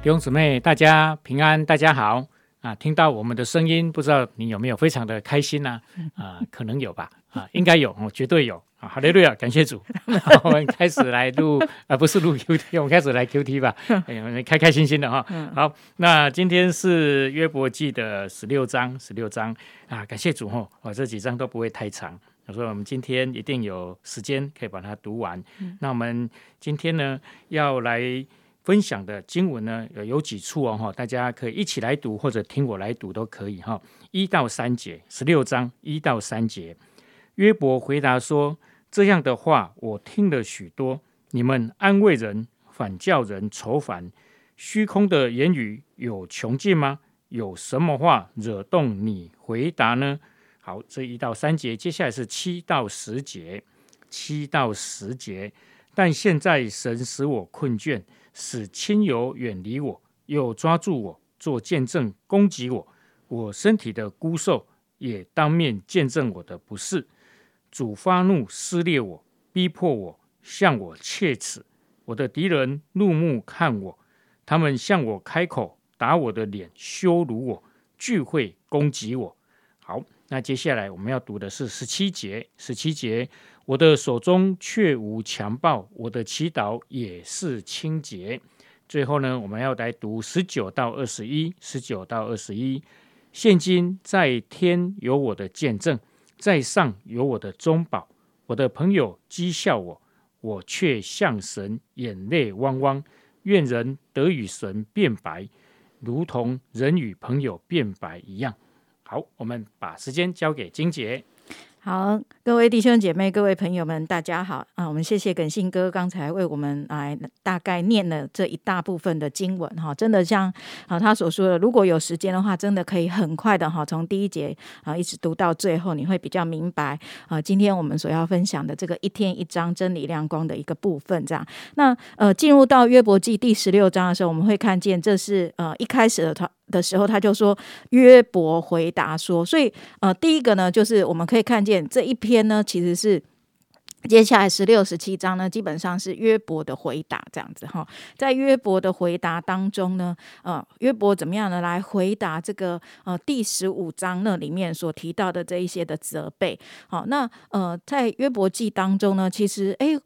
弟兄姊妹，大家平安，大家好啊！听到我们的声音，不知道你有没有非常的开心呢？啊，可能有吧，啊，应该有，绝对有啊！好嘞，瑞啊，感谢主，我们开始来录啊，不是录 Q T，我们开始来 Q T 吧，哎呀开开心心的哈。好，那今天是约伯记的十六章，十六章啊，感谢主哈，我这几章都不会太长。我说我们今天一定有时间可以把它读完。那我们今天呢要来分享的经文呢有有几处哦哈，大家可以一起来读或者听我来读都可以哈。一到三节，十六章一到三节，约伯回答说：“这样的话我听了许多，你们安慰人，反叫人愁烦。虚空的言语有穷尽吗？有什么话惹动你回答呢？”好，这一到三节，接下来是七到十节，七到十节。但现在神使我困倦，使亲友远离我，又抓住我做见证，攻击我。我身体的孤瘦也当面见证我的不是。主发怒撕裂我，逼迫我，向我切齿。我的敌人怒目看我，他们向我开口，打我的脸，羞辱我，聚会攻击我。好。那接下来我们要读的是十七节，十七节，我的手中却无强暴，我的祈祷也是清洁。最后呢，我们要来读十九到二十一，十九到二十一。现今在天有我的见证，在上有我的中保。我的朋友讥笑我，我却向神眼泪汪汪。愿人得与神变白，如同人与朋友变白一样。好，我们把时间交给金姐。好，各位弟兄姐妹、各位朋友们，大家好啊！我们谢谢耿信哥刚才为我们来大概念了这一大部分的经文哈，真的像啊他所说的，如果有时间的话，真的可以很快的哈，从第一节啊一直读到最后，你会比较明白啊。今天我们所要分享的这个一天一章真理亮光的一个部分，这样。那呃，进入到约伯记第十六章的时候，我们会看见这是呃一开始的他。的时候，他就说约伯回答说，所以呃，第一个呢，就是我们可以看见这一篇呢，其实是接下来十六、十七章呢，基本上是约伯的回答这样子哈。在约伯的回答当中呢，呃，约伯怎么样的来回答这个呃第十五章那里面所提到的这一些的责备？好，那呃，在约伯记当中呢，其实哎。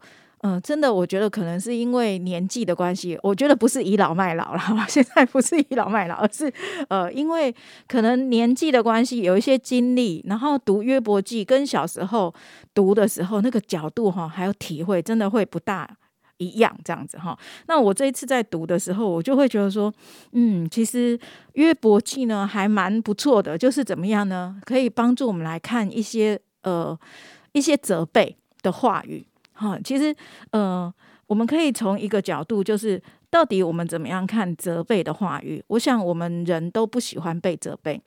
嗯，真的，我觉得可能是因为年纪的关系，我觉得不是倚老卖老了，现在不是倚老卖老，而是呃，因为可能年纪的关系，有一些经历，然后读约伯记跟小时候读的时候那个角度哈，还有体会，真的会不大一样这样子哈。那我这一次在读的时候，我就会觉得说，嗯，其实约伯记呢还蛮不错的，就是怎么样呢？可以帮助我们来看一些呃一些责备的话语。哈，其实，呃，我们可以从一个角度，就是到底我们怎么样看责备的话语？我想，我们人都不喜欢被责备，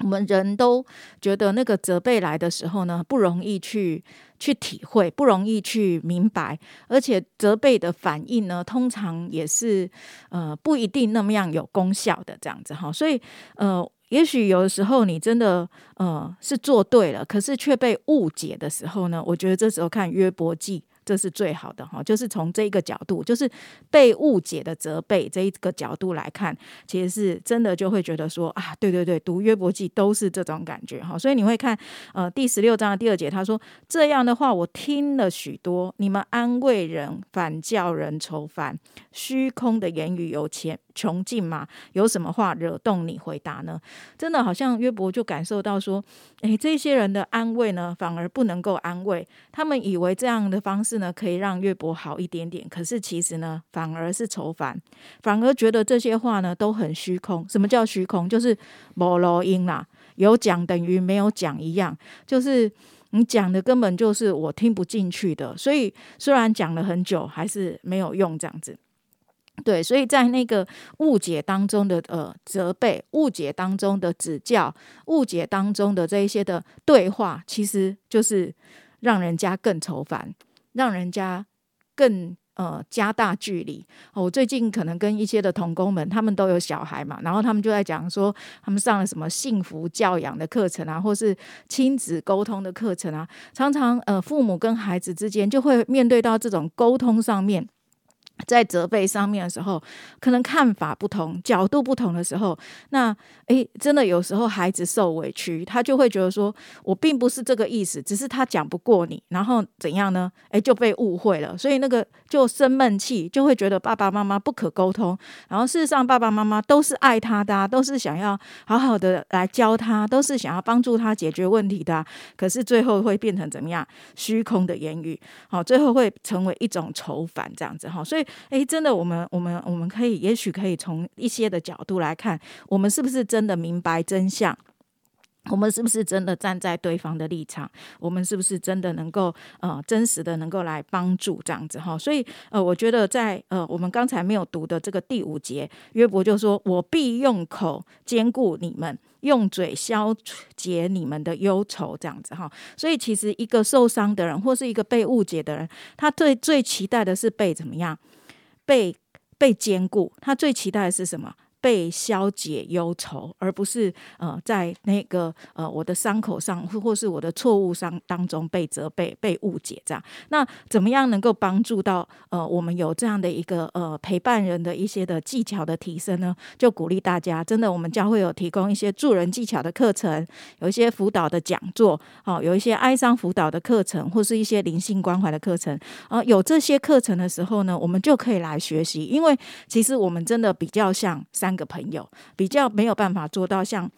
我们人都觉得那个责备来的时候呢，不容易去去体会，不容易去明白，而且责备的反应呢，通常也是呃不一定那么样有功效的这样子哈，所以呃。也许有的时候你真的呃是做对了，可是却被误解的时候呢？我觉得这时候看约伯记。这是最好的哈，就是从这一个角度，就是被误解的责备这一个角度来看，其实是真的就会觉得说啊，对对对，读约伯记都是这种感觉哈。所以你会看呃第十六章的第二节，他说这样的话我听了许多，你们安慰人，反叫人愁烦，虚空的言语有钱穷尽吗？有什么话惹动你回答呢？真的好像约伯就感受到说，诶，这些人的安慰呢，反而不能够安慰他们，以为这样的方式。呢，可以让岳伯好一点点，可是其实呢，反而是愁烦，反而觉得这些话呢都很虚空。什么叫虚空？就是无录音啦，有讲等于没有讲一样，就是你讲的根本就是我听不进去的。所以虽然讲了很久，还是没有用这样子。对，所以在那个误解当中的呃责备，误解当中的指教，误解当中的这一些的对话，其实就是让人家更愁烦。让人家更呃加大距离。我最近可能跟一些的童工们，他们都有小孩嘛，然后他们就在讲说，他们上了什么幸福教养的课程啊，或是亲子沟通的课程啊，常常呃父母跟孩子之间就会面对到这种沟通上面。在责备上面的时候，可能看法不同、角度不同的时候，那诶，真的有时候孩子受委屈，他就会觉得说，我并不是这个意思，只是他讲不过你，然后怎样呢？诶，就被误会了，所以那个就生闷气，就会觉得爸爸妈妈不可沟通。然后事实上，爸爸妈妈都是爱他的，都是想要好好的来教他，都是想要帮助他解决问题的。可是最后会变成怎么样？虚空的言语，好，最后会成为一种仇反这样子哈，所以。哎，真的，我们我们我们可以，也许可以从一些的角度来看，我们是不是真的明白真相？我们是不是真的站在对方的立场？我们是不是真的能够呃真实的能够来帮助这样子哈？所以呃，我觉得在呃我们刚才没有读的这个第五节，约伯就说：“我必用口兼顾你们，用嘴消解你们的忧愁。”这样子哈。所以其实一个受伤的人，或是一个被误解的人，他最最期待的是被怎么样？被被兼顾，他最期待的是什么？被消解忧愁，而不是呃，在那个呃我的伤口上，或或是我的错误上当中被责备、被误解这样。那怎么样能够帮助到呃我们有这样的一个呃陪伴人的一些的技巧的提升呢？就鼓励大家，真的我们将会有提供一些助人技巧的课程，有一些辅导的讲座，哦，有一些哀伤辅导的课程，或是一些灵性关怀的课程。啊，有这些课程的时候呢，我们就可以来学习，因为其实我们真的比较像三。三个朋友比较没有办法做到像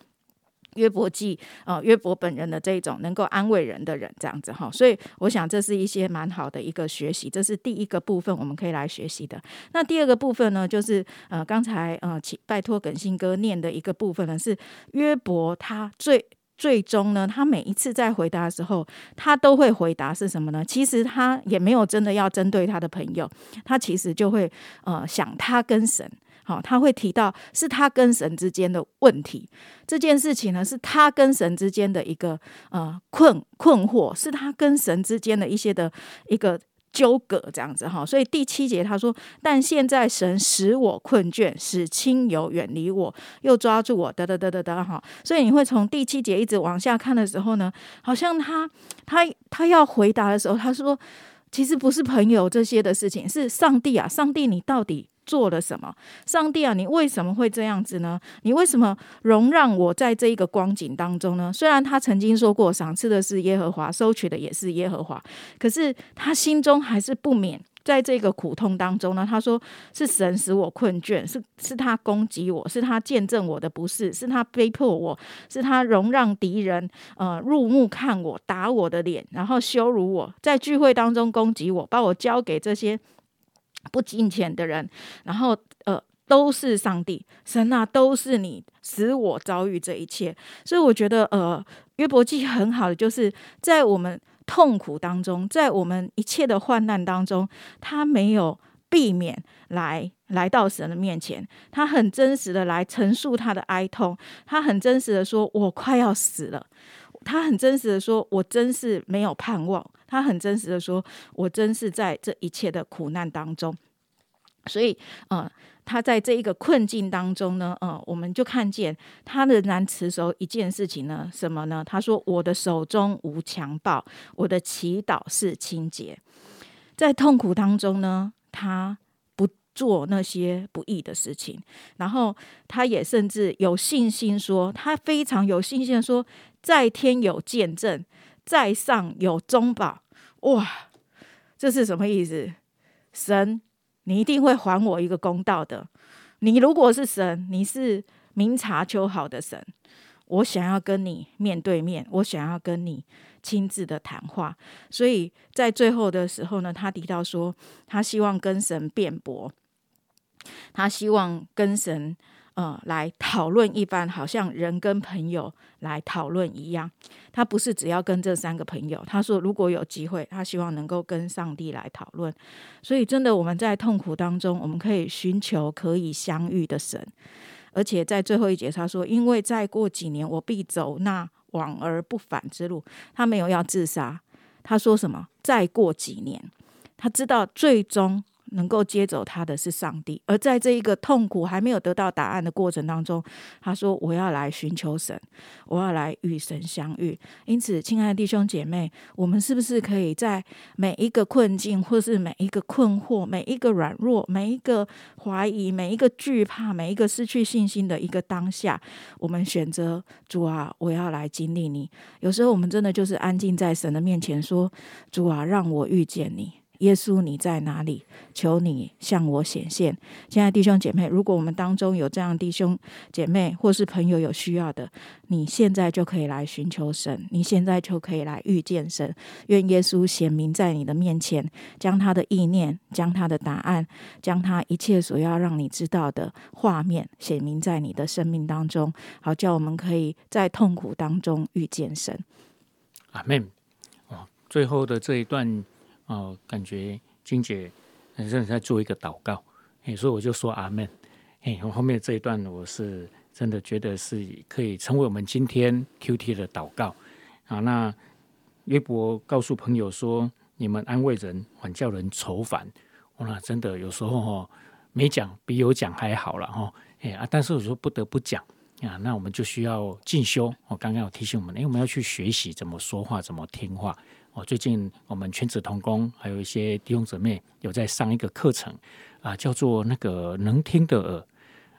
约伯记呃约伯本人的这种能够安慰人的人这样子哈，所以我想这是一些蛮好的一个学习，这是第一个部分我们可以来学习的。那第二个部分呢，就是呃刚才呃拜托耿信哥念的一个部分呢，是约伯他最最终呢，他每一次在回答的时候，他都会回答是什么呢？其实他也没有真的要针对他的朋友，他其实就会呃想他跟神。好，他会提到是他跟神之间的问题，这件事情呢是他跟神之间的一个呃困困惑，是他跟神之间的一些的一个纠葛这样子哈。所以第七节他说：“但现在神使我困倦，使亲友远离我，又抓住我，得得得得得哈。”所以你会从第七节一直往下看的时候呢，好像他他他要回答的时候，他说：“其实不是朋友这些的事情，是上帝啊，上帝，你到底？”做了什么？上帝啊，你为什么会这样子呢？你为什么容让我在这一个光景当中呢？虽然他曾经说过，赏赐的是耶和华，收取的也是耶和华，可是他心中还是不免在这个苦痛当中呢。他说：“是神使我困倦，是是他攻击我，是他见证我的不是，是他逼迫我，是他容让敌人呃入目看我，打我的脸，然后羞辱我，在聚会当中攻击我，把我交给这些。”不金钱的人，然后呃，都是上帝神啊，都是你使我遭遇这一切。所以我觉得呃，约伯记很好的，就是在我们痛苦当中，在我们一切的患难当中，他没有避免来来到神的面前，他很真实的来陈述他的哀痛，他很真实的说，我快要死了。他很真实的说：“我真是没有盼望。”他很真实的说：“我真是在这一切的苦难当中。”所以，呃，他在这一个困境当中呢，呃，我们就看见他仍然持守一件事情呢，什么呢？他说：“我的手中无强暴，我的祈祷是清洁。”在痛苦当中呢，他不。做那些不义的事情，然后他也甚至有信心说，他非常有信心说，在天有见证，在上有中保。哇，这是什么意思？神，你一定会还我一个公道的。你如果是神，你是明察秋毫的神，我想要跟你面对面，我想要跟你亲自的谈话。所以在最后的时候呢，他提到说，他希望跟神辩驳。他希望跟神呃来讨论一番，好像人跟朋友来讨论一样。他不是只要跟这三个朋友，他说如果有机会，他希望能够跟上帝来讨论。所以真的我们在痛苦当中，我们可以寻求可以相遇的神。而且在最后一节他说，因为再过几年，我必走那往而不返之路。他没有要自杀，他说什么？再过几年，他知道最终。能够接走他的是上帝。而在这一个痛苦还没有得到答案的过程当中，他说：“我要来寻求神，我要来与神相遇。”因此，亲爱的弟兄姐妹，我们是不是可以在每一个困境，或是每一个困惑、每一个软弱、每一个怀疑、每一个惧怕、每一个失去信心的一个当下，我们选择主啊，我要来经历你。有时候，我们真的就是安静在神的面前，说：“主啊，让我遇见你。”耶稣，你在哪里？求你向我显现。亲爱的弟兄姐妹，如果我们当中有这样弟兄姐妹或是朋友有需要的，你现在就可以来寻求神，你现在就可以来遇见神。愿耶稣显明在你的面前，将他的意念、将他的答案、将他一切所要让你知道的画面显明在你的生命当中，好叫我们可以在痛苦当中遇见神。阿门。哦，最后的这一段。哦，感觉金姐很认真在做一个祷告，哎，所以我就说阿门。哎，我后面这一段我是真的觉得是可以成为我们今天 Q T 的祷告啊。那约伯告诉朋友说：“你们安慰人，反叫人愁烦。”那真的有时候哈，没讲比有讲还好了哈。哎啊，但是我说不得不讲啊，那我们就需要进修。我刚刚有提醒我们，哎，我们要去学习怎么说话，怎么听话。哦，最近我们全职同工还有一些弟兄姊妹有在上一个课程啊，叫做那个能听的耳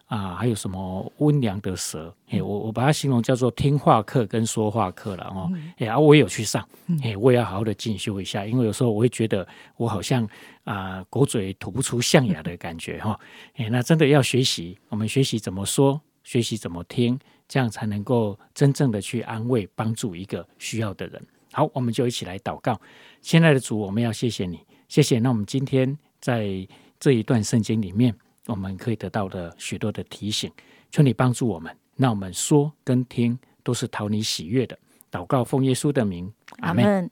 啊，还有什么温良的舌，哎，我我把它形容叫做听话课跟说话课了哦，哎啊，我也有去上，哎，我也要好好的进修一下，因为有时候我会觉得我好像啊，狗嘴吐不出象牙的感觉哈，哎，那真的要学习，我们学习怎么说，学习怎么听，这样才能够真正的去安慰帮助一个需要的人。好，我们就一起来祷告。亲爱的主，我们要谢谢你，谢谢。那我们今天在这一段圣经里面，我们可以得到的许多的提醒，求你帮助我们。那我们说跟听都是讨你喜悦的。祷告奉耶稣的名，阿门。